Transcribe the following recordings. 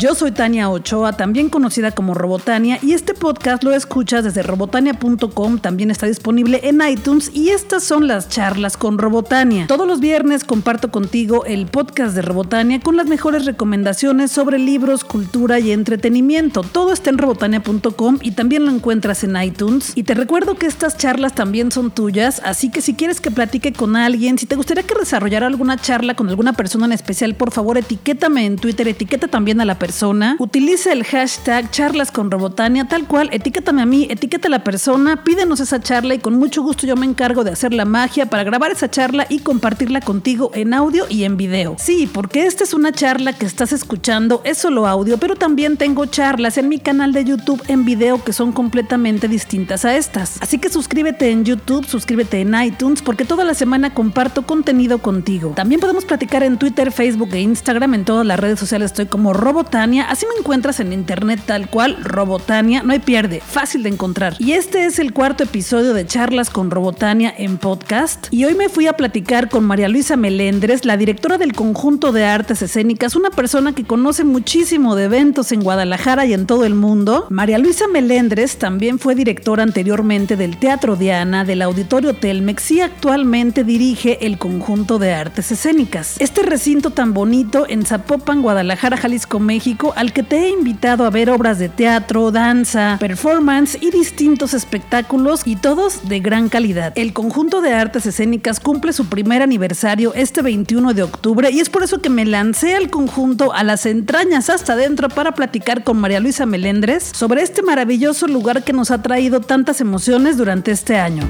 Yo soy Tania Ochoa, también conocida como Robotania, y este podcast lo escuchas desde robotania.com, también está disponible en iTunes y estas son las charlas con Robotania. Todos los viernes comparto contigo el podcast de Robotania con las mejores recomendaciones sobre libros, cultura y entretenimiento. Todo está en robotania.com y también lo encuentras en iTunes. Y te recuerdo que estas charlas también son tuyas, así que si quieres que platique con alguien, si te gustaría que desarrollara alguna charla con alguna persona en especial, por favor etiquétame en Twitter, etiqueta también a la persona, utiliza el hashtag charlas con Robotania, tal cual, etiquétame a mí, etiqueta a la persona, pídenos esa charla y con mucho gusto yo me encargo de hacer la magia para grabar esa charla y compartirla contigo en audio y en video. Sí, porque esta es una charla que estás escuchando, es solo audio, pero también tengo charlas en mi canal de YouTube en video que son completamente distintas a estas. Así que suscríbete en YouTube, suscríbete en iTunes, porque toda la semana comparto contenido contigo. También podemos platicar en Twitter, Facebook e Instagram, en todas las redes sociales estoy como Robotania, así me encuentras en internet tal cual, Robotania, no hay pierde, fácil de encontrar. Y este es el cuarto episodio de Charlas con Robotania en podcast. Y hoy me fui a platicar con María Luisa Melendres, la directora del conjunto de artes escénicas, una persona que conoce muchísimo de eventos en Guadalajara y en todo el mundo. María Luisa Melendres también fue directora anteriormente del Teatro Diana, del Auditorio Telmex y actualmente dirige el conjunto de artes escénicas. Este recinto tan bonito en Zapopan, Guadalajara, Jalisco, México, al que te he invitado a ver obras de teatro, danza, performance y distintos espectáculos y todos de gran calidad. El conjunto de artes escénicas cumple su primer aniversario este 21 de octubre y es por eso que me lancé al conjunto a las entrañas hasta adentro para platicar con María Luisa Melendres sobre este maravilloso lugar que nos ha traído tantas emociones durante este año.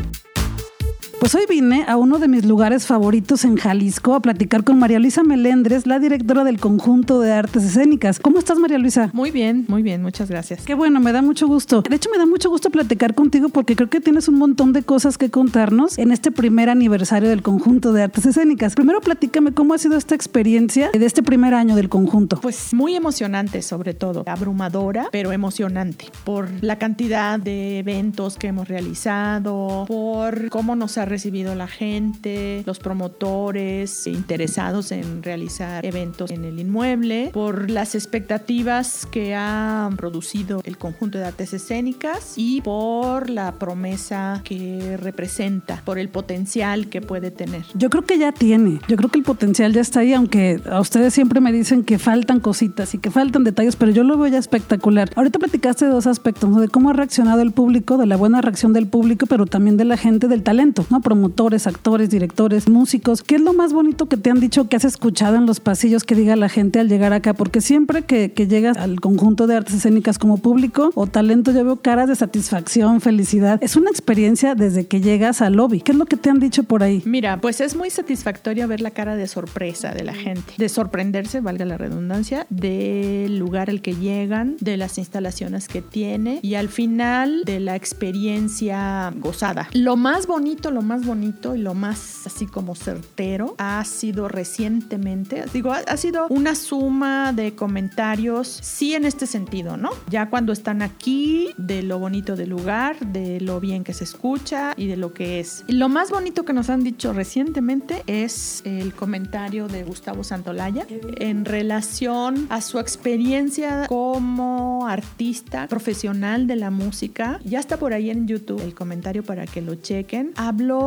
Pues hoy vine a uno de mis lugares favoritos en Jalisco a platicar con María Luisa Melendres, la directora del conjunto de artes escénicas. ¿Cómo estás, María Luisa? Muy bien, muy bien, muchas gracias. Qué bueno, me da mucho gusto. De hecho, me da mucho gusto platicar contigo porque creo que tienes un montón de cosas que contarnos en este primer aniversario del conjunto de artes escénicas. Primero, platícame cómo ha sido esta experiencia de este primer año del conjunto. Pues muy emocionante, sobre todo, abrumadora, pero emocionante por la cantidad de eventos que hemos realizado, por cómo nos ha recibido la gente, los promotores interesados en realizar eventos en el inmueble, por las expectativas que ha producido el conjunto de artes escénicas y por la promesa que representa, por el potencial que puede tener. Yo creo que ya tiene, yo creo que el potencial ya está ahí, aunque a ustedes siempre me dicen que faltan cositas y que faltan detalles, pero yo lo veo ya espectacular. Ahorita platicaste de dos aspectos, de cómo ha reaccionado el público, de la buena reacción del público, pero también de la gente del talento, ¿no? Promotores, actores, directores, músicos. ¿Qué es lo más bonito que te han dicho que has escuchado en los pasillos que diga la gente al llegar acá? Porque siempre que, que llegas al conjunto de artes escénicas como público o talento, yo veo caras de satisfacción, felicidad. Es una experiencia desde que llegas al lobby. ¿Qué es lo que te han dicho por ahí? Mira, pues es muy satisfactorio ver la cara de sorpresa de la gente, de sorprenderse, valga la redundancia, del lugar al que llegan, de las instalaciones que tiene y al final de la experiencia gozada. Lo más bonito, lo bonito y lo más así como certero ha sido recientemente, digo, ha, sido una suma de comentarios, sí en este sentido, ¿no? Ya cuando están aquí, de lo bonito del lugar, de lo bien que se escucha y de lo que es. Lo más bonito que nos han dicho recientemente es el comentario de Gustavo Santolaya en relación a su experiencia como artista profesional de la música. Ya está por ahí en YouTube el comentario para que lo chequen. Habló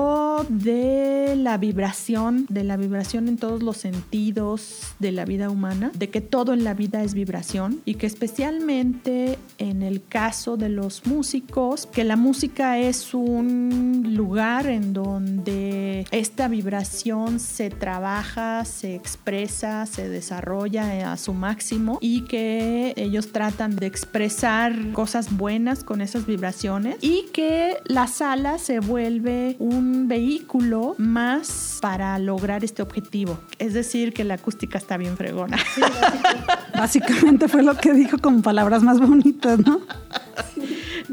de la vibración, de la vibración en todos los sentidos de la vida humana, de que todo en la vida es vibración y que especialmente en el caso de los músicos, que la música es un lugar en donde esta vibración se trabaja, se expresa, se desarrolla a su máximo y que ellos tratan de expresar cosas buenas con esas vibraciones y que la sala se vuelve un vehículo más para lograr este objetivo. Es decir, que la acústica está bien fregona. Básicamente fue lo que dijo con palabras más bonitas, ¿no?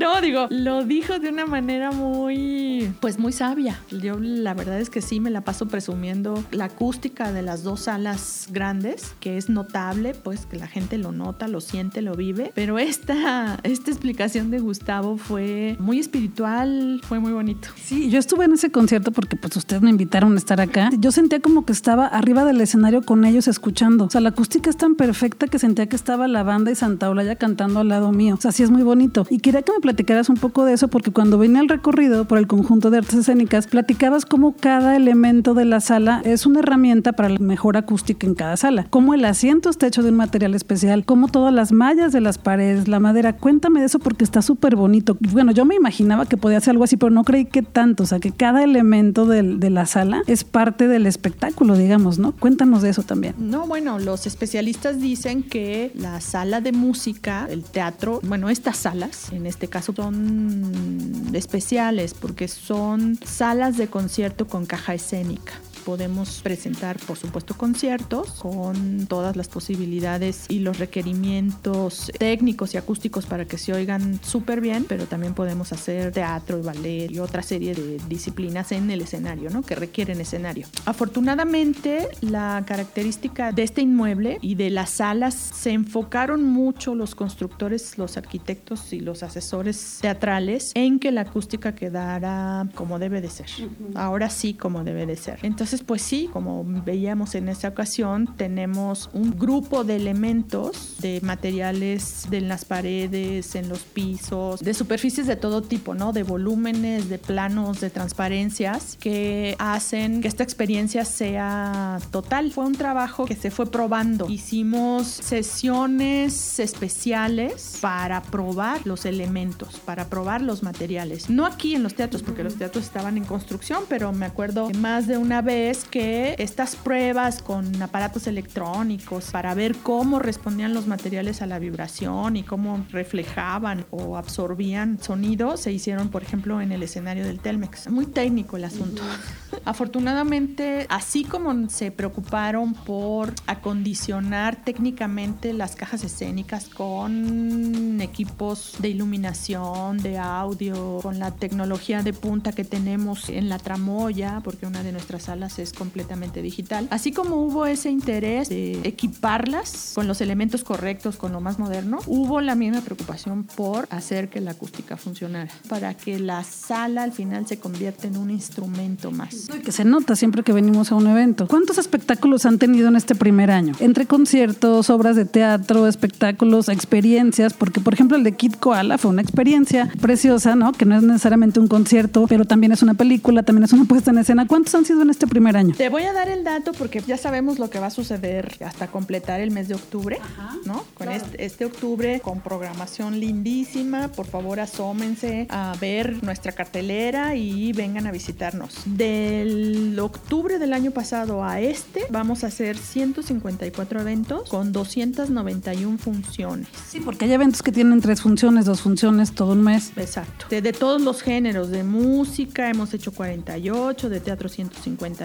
No, digo, lo dijo de una manera muy, pues muy sabia. Yo la verdad es que sí me la paso presumiendo la acústica de las dos salas grandes, que es notable, pues que la gente lo nota, lo siente, lo vive. Pero esta, esta explicación de Gustavo fue muy espiritual, fue muy bonito. Sí, yo estuve en ese concierto porque pues ustedes me invitaron a estar acá. Yo sentía como que estaba arriba del escenario con ellos escuchando. O sea, la acústica es tan perfecta que sentía que estaba la banda y Santa Olaya cantando al lado mío. O sea, sí es muy bonito. Y quería que me platicaras un poco de eso porque cuando vine al recorrido por el conjunto de artes escénicas, platicabas cómo cada elemento de la sala es una herramienta para la mejor acústica en cada sala. Cómo el asiento está hecho de un material especial, cómo todas las mallas de las paredes, la madera. Cuéntame de eso porque está súper bonito. Bueno, yo me imaginaba que podía ser algo así, pero no creí que tanto. O sea, que cada elemento de la sala es parte del espectáculo, digamos, ¿no? Cuéntanos de eso también. No, bueno, los especialistas dicen que la sala de música, el teatro, bueno, estas salas, en este caso son especiales porque son salas de concierto con caja escénica podemos presentar, por supuesto, conciertos con todas las posibilidades y los requerimientos técnicos y acústicos para que se oigan súper bien, pero también podemos hacer teatro y ballet y otra serie de disciplinas en el escenario, ¿no? Que requieren escenario. Afortunadamente, la característica de este inmueble y de las salas se enfocaron mucho los constructores, los arquitectos y los asesores teatrales en que la acústica quedara como debe de ser. Ahora sí como debe de ser. Entonces, entonces, pues sí, como veíamos en esta ocasión, tenemos un grupo de elementos, de materiales de las paredes, en los pisos, de superficies de todo tipo, ¿no? De volúmenes, de planos, de transparencias, que hacen que esta experiencia sea total. Fue un trabajo que se fue probando. Hicimos sesiones especiales para probar los elementos, para probar los materiales. No aquí en los teatros, porque los teatros estaban en construcción, pero me acuerdo que más de una vez es que estas pruebas con aparatos electrónicos para ver cómo respondían los materiales a la vibración y cómo reflejaban o absorbían sonido se hicieron, por ejemplo, en el escenario del Telmex. Muy técnico el asunto. Afortunadamente, así como se preocuparon por acondicionar técnicamente las cajas escénicas con equipos de iluminación, de audio, con la tecnología de punta que tenemos en la tramoya, porque una de nuestras salas es completamente digital. Así como hubo ese interés de equiparlas con los elementos correctos, con lo más moderno, hubo la misma preocupación por hacer que la acústica funcionara, para que la sala al final se convierta en un instrumento más. Que se nota siempre que venimos a un evento. ¿Cuántos espectáculos han tenido en este primer año? Entre conciertos, obras de teatro, espectáculos, experiencias, porque por ejemplo el de Kid Koala fue una experiencia preciosa, ¿no? Que no es necesariamente un concierto, pero también es una película, también es una puesta en escena. ¿Cuántos han sido en este primer año. Te voy a dar el dato porque ya sabemos lo que va a suceder hasta completar el mes de octubre, ¿no? Con este, este, octubre con programación lindísima. Por favor, asómense a ver nuestra cartelera y vengan a visitarnos. Del octubre del año pasado a este, vamos a hacer 154 eventos con 291 funciones. Sí, porque hay eventos que tienen tres funciones, dos funciones, todo un mes. Exacto. De, de todos los géneros, de música hemos hecho 48, de teatro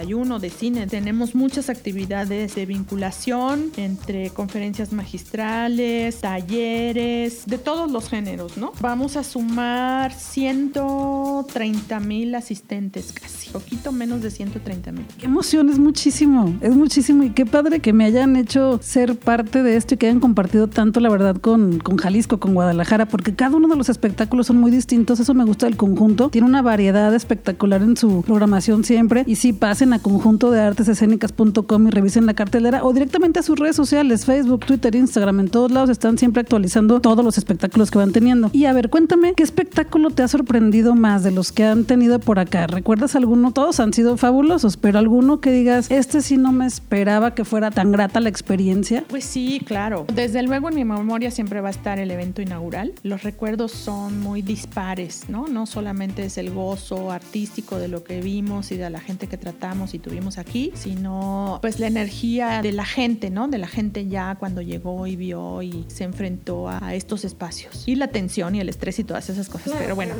151 de cine. Tenemos muchas actividades de vinculación entre conferencias magistrales, talleres, de todos los géneros, ¿no? Vamos a sumar 130 mil asistentes casi, poquito menos de 130 mil. Qué emoción, es muchísimo, es muchísimo y qué padre que me hayan hecho ser parte de esto y que hayan compartido tanto, la verdad, con, con Jalisco, con Guadalajara, porque cada uno de los espectáculos son muy distintos, eso me gusta del conjunto, tiene una variedad espectacular en su programación siempre y sí, pasen a conjunto de artesescénicas.com y revisen la cartelera o directamente a sus redes sociales, Facebook, Twitter, Instagram, en todos lados están siempre actualizando todos los espectáculos que van teniendo. Y a ver, cuéntame, ¿qué espectáculo te ha sorprendido más de los que han tenido por acá? ¿Recuerdas alguno? Todos han sido fabulosos, pero alguno que digas, este sí no me esperaba que fuera tan grata la experiencia. Pues sí, claro. Desde luego en mi memoria siempre va a estar el evento inaugural. Los recuerdos son muy dispares, ¿no? No solamente es el gozo artístico de lo que vimos y de la gente que tratamos y tuvimos aquí, sino pues la energía de la gente, ¿no? De la gente ya cuando llegó y vio y se enfrentó a estos espacios. Y la tensión y el estrés y todas esas cosas. Pero bueno,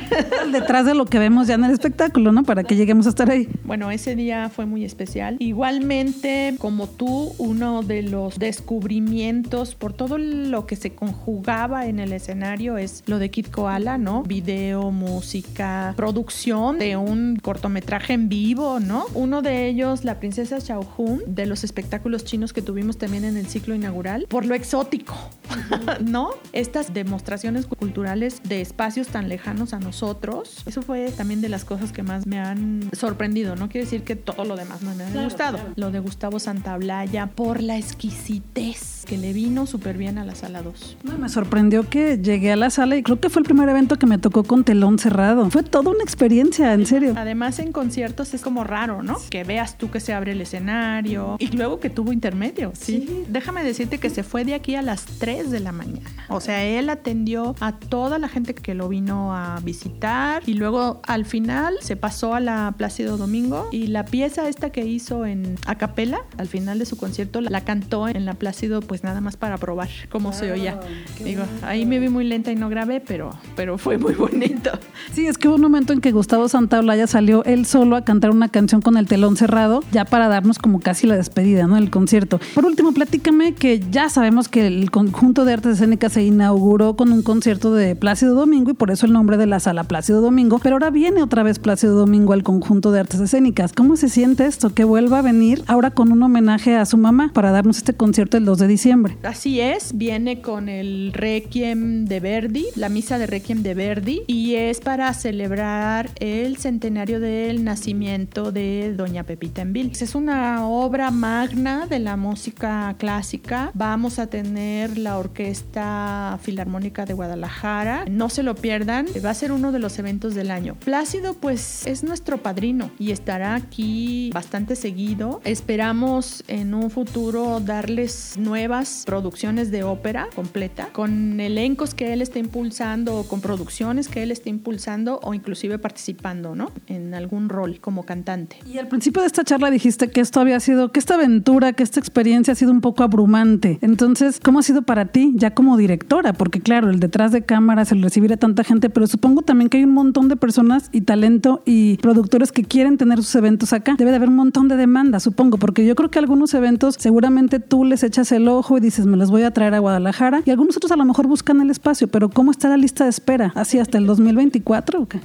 detrás de lo que vemos ya en el espectáculo, ¿no? Para que lleguemos estar ahí. Bueno, ese día fue muy especial. Igualmente, como tú, uno de los descubrimientos por todo lo que se conjugaba en el escenario es lo de Kid Koala, ¿no? Video, música, producción de un cortometraje en vivo, ¿no? Uno de ellos, la princesa Xiao Hun, de los espectáculos chinos que tuvimos también en el ciclo inaugural, por lo exótico, ¿no? Estas demostraciones culturales de espacios tan lejanos a nosotros, eso fue también de las cosas que más me han sorprendido. No quiere decir que todo lo demás no me ha gustado. Lo de Gustavo Santaolalla por la exquisitez que le vino súper bien a la sala 2. No, me sorprendió que llegué a la sala y creo que fue el primer evento que me tocó con telón cerrado. Fue toda una experiencia, en serio. Además, en conciertos es como raro, ¿no? Que veas tú que se abre el escenario y luego que tuvo intermedio. Sí. Déjame decirte que se fue de aquí a las 3 de la mañana. O sea, él atendió a toda la gente que lo vino a visitar y luego al final se pasó a la Plácido Domingo y la pieza esta que hizo en acapela al final de su concierto la cantó en la Plácido pues nada más para probar cómo se oía. Digo, ahí me vi muy lenta y no grabé, pero, pero fue muy bonito. Sí, es que hubo un momento en que Gustavo Santaolalla salió él solo a cantar una canción con el telón cerrado, ya para darnos como casi la despedida, ¿no? El concierto. Por último, platícame que ya sabemos que el conjunto de artes escénicas se inauguró con un concierto de Plácido Domingo y por eso el nombre de la sala Plácido Domingo, pero ahora viene otra vez Plácido Domingo al conjunto de artes escénicas. ¿Cómo se siente esto? Que vuelva a venir ahora con un homenaje a su mamá para darnos este concierto el 2 de diciembre. Así es, viene con el Requiem de Verdi, la misa de Requiem de Verdi, y es para celebrar el centenario del nacimiento de Doña Pepita en Vil. Es una obra magna de la música clásica. Vamos a tener la Orquesta Filarmónica de Guadalajara. No se lo pierdan, va a ser uno de los eventos del año. Plácido, pues, es nuestro padrino y estará aquí bastante seguido. Esperamos en un futuro darles nuevas producciones de ópera completa con elencos que él está impulsando o con producciones que él está impulsando o inclusive participando, ¿no? En algún rol como cantante. Y al principio de esta charla dijiste que esto había sido, que esta aventura, que esta experiencia ha sido un poco abrumante. Entonces, ¿cómo ha sido para ti ya como directora? Porque claro, el detrás de cámaras, el recibir a tanta gente, pero supongo también que hay un montón de personas y talento y productores que quieren tener sus eventos acá. Debe de haber un montón de demanda, supongo, porque yo creo que algunos eventos seguramente tú les echas el ojo y dices, me los voy a traer a Guadalajara y algunos otros a lo mejor buscan el espacio, pero ¿cómo está la lista de espera? ¿Así hasta el 2024 o qué?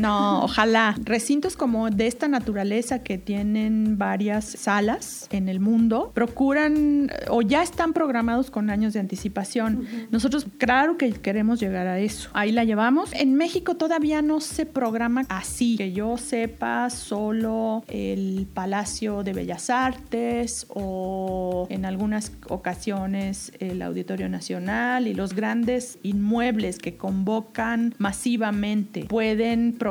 No, ojalá. Recintos como de esta naturaleza que tienen varias salas en el mundo procuran o ya están programados con años de anticipación. Nosotros, claro que queremos llegar a eso. Ahí la llevamos. En México todavía no se programa así. Que yo sepa, solo el Palacio de Bellas Artes o en algunas ocasiones el Auditorio Nacional y los grandes inmuebles que convocan masivamente pueden programar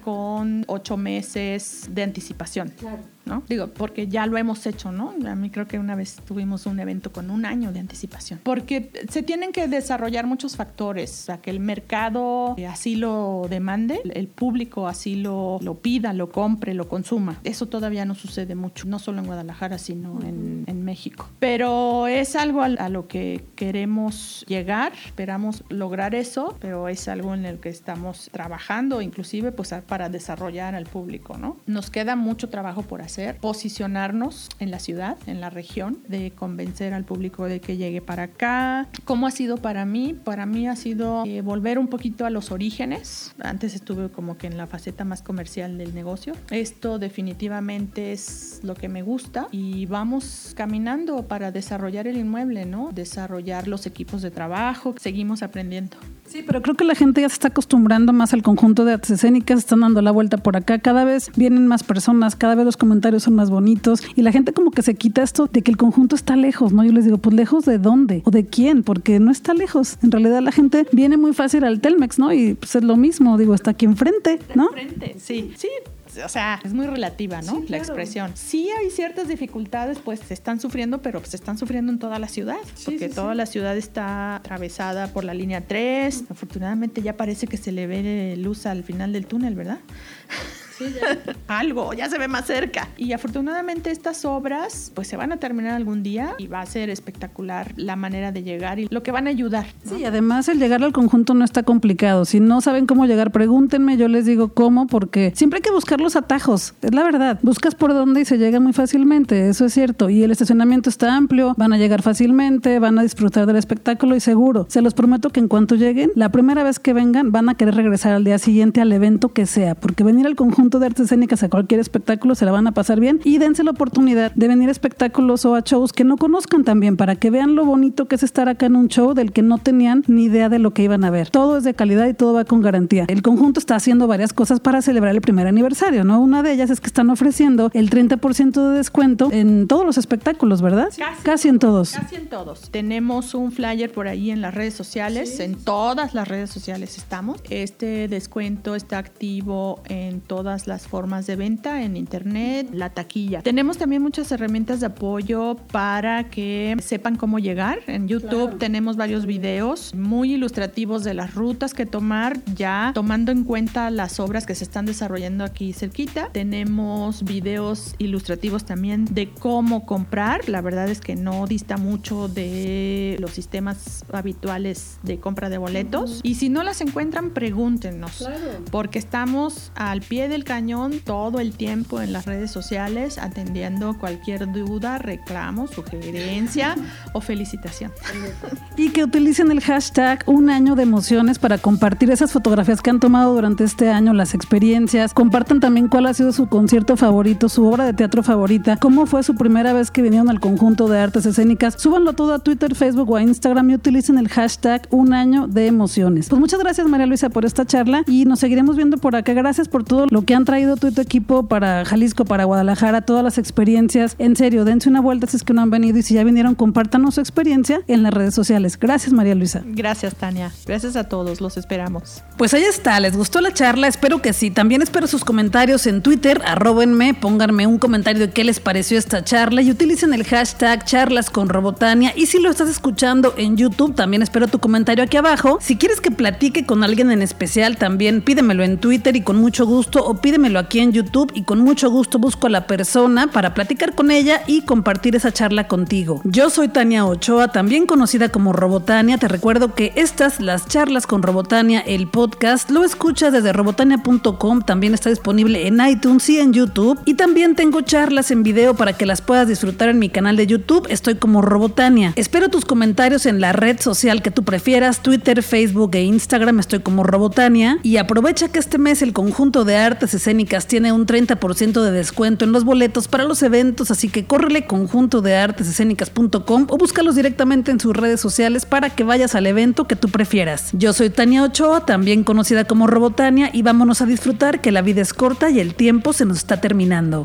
con ocho meses de anticipación. ¿No? Digo, porque ya lo hemos hecho, ¿no? A mí creo que una vez tuvimos un evento con un año de anticipación. Porque se tienen que desarrollar muchos factores, o sea, que el mercado así lo demande, el público así lo, lo pida, lo compre, lo consuma. Eso todavía no sucede mucho, no solo en Guadalajara, sino en, en México. Pero es algo a, a lo que queremos llegar, esperamos lograr eso, pero es algo en el que estamos trabajando, inclusive pues para desarrollar al público, ¿no? Nos queda mucho trabajo por hacer posicionarnos en la ciudad, en la región, de convencer al público de que llegue para acá. ¿Cómo ha sido para mí? Para mí ha sido eh, volver un poquito a los orígenes. Antes estuve como que en la faceta más comercial del negocio. Esto definitivamente es lo que me gusta y vamos caminando para desarrollar el inmueble, ¿no? Desarrollar los equipos de trabajo. Seguimos aprendiendo. Sí, pero creo que la gente ya se está acostumbrando más al conjunto de artes escénicas, están dando la vuelta por acá, cada vez vienen más personas, cada vez los comentarios son más bonitos y la gente como que se quita esto de que el conjunto está lejos, ¿no? Yo les digo, pues lejos de dónde o de quién, porque no está lejos. En realidad la gente viene muy fácil al Telmex, ¿no? Y pues es lo mismo, digo, está aquí enfrente, ¿no? Enfrente, sí, sí, o sea, es muy relativa, ¿no? Sí, la expresión. Sí hay ciertas dificultades, pues se están sufriendo, pero se están sufriendo en toda la ciudad, sí, porque sí, toda la ciudad está atravesada por la línea 3. Afortunadamente ya parece que se le ve luz al final del túnel, ¿verdad? algo, ya se ve más cerca. Y afortunadamente estas obras pues se van a terminar algún día y va a ser espectacular la manera de llegar y lo que van a ayudar. Sí, además el llegar al conjunto no está complicado. Si no saben cómo llegar, pregúntenme, yo les digo cómo, porque siempre hay que buscar los atajos, es la verdad. Buscas por dónde y se llega muy fácilmente, eso es cierto. Y el estacionamiento está amplio, van a llegar fácilmente, van a disfrutar del espectáculo y seguro. Se los prometo que en cuanto lleguen, la primera vez que vengan van a querer regresar al día siguiente al evento que sea, porque venir al conjunto de artes escénicas a cualquier espectáculo se la van a pasar bien y dense la oportunidad de venir a espectáculos o a shows que no conozcan también para que vean lo bonito que es estar acá en un show del que no tenían ni idea de lo que iban a ver. Todo es de calidad y todo va con garantía. El conjunto está haciendo varias cosas para celebrar el primer aniversario, ¿no? Una de ellas es que están ofreciendo el 30% de descuento en todos los espectáculos, ¿verdad? Casi, en todos. Casi en todos. Tenemos un flyer por ahí en las redes sociales, en todas las redes sociales estamos. Este descuento está activo en todas las formas de venta, en internet, la taquilla. Tenemos también muchas herramientas de apoyo para que sepan cómo llegar. En YouTube tenemos varios videos muy ilustrativos de las rutas que tomar, ya tomando en cuenta las obras que se están desarrollando aquí cerquita. Tenemos videos ilustrativos también de cómo comprar. La verdad es que no dista mucho de los sistemas habituales de compra de boletos. Y si no las encuentran, pregúntenos. Porque estamos al pie del cañón todo el tiempo en las redes sociales atendiendo cualquier duda, reclamo, sugerencia o felicitación. Y que utilicen el hashtag un año de emociones para compartir esas fotografías que han tomado durante este año, las experiencias. Compartan también cuál ha sido su concierto favorito, su obra de teatro favorita, cómo fue su primera vez que vinieron al conjunto de artes escénicas. Súbanlo todo a Twitter, Facebook o a Instagram y utilicen el hashtag un año de emociones. Pues muchas gracias María Luisa por esta charla y nos seguiremos viendo por acá. Gracias por todo lo que han traído tú y tu equipo para Jalisco, para Guadalajara, todas las experiencias. En serio, dense una vuelta si es que no han venido y si ya vinieron, compártanos su experiencia en las redes sociales. Gracias María Luisa. Gracias Tania. Gracias a todos. Los esperamos. Pues ahí está. ¿Les gustó la charla? Espero que sí. También espero sus comentarios en Twitter. Arróbenme, pónganme un comentario de qué les pareció esta charla y utilicen el hashtag charlas con Robotania. Y si lo estás escuchando en YouTube, también espero tu comentario aquí abajo. Si quieres que platique con alguien en especial, también pídemelo en Twitter y con mucho gusto o pídemelo aquí en YouTube y con mucho gusto busco a la persona para platicar con ella y compartir esa charla contigo. Yo soy Tania Ochoa, también conocida como Robotania. Te recuerdo que estas, las charlas con Robotania, el podcast, lo escuchas desde robotania.com, también está disponible en iTunes y en YouTube. Y también tengo charlas en video para que las puedas disfrutar en mi canal de YouTube. Estoy como Robotania. Espero tus comentarios en la red social que tú prefieras, Twitter, Facebook e Instagram. Estoy como Robotania. Y aprovecha que este mes el conjunto de escénicas tiene un 30% de descuento en los boletos para los eventos, así que córrele conjunto de artesescénicas.com o búscalos directamente en sus redes sociales para que vayas al evento que tú prefieras. Yo soy Tania Ochoa, también conocida como Robotania, y vámonos a disfrutar que la vida es corta y el tiempo se nos está terminando.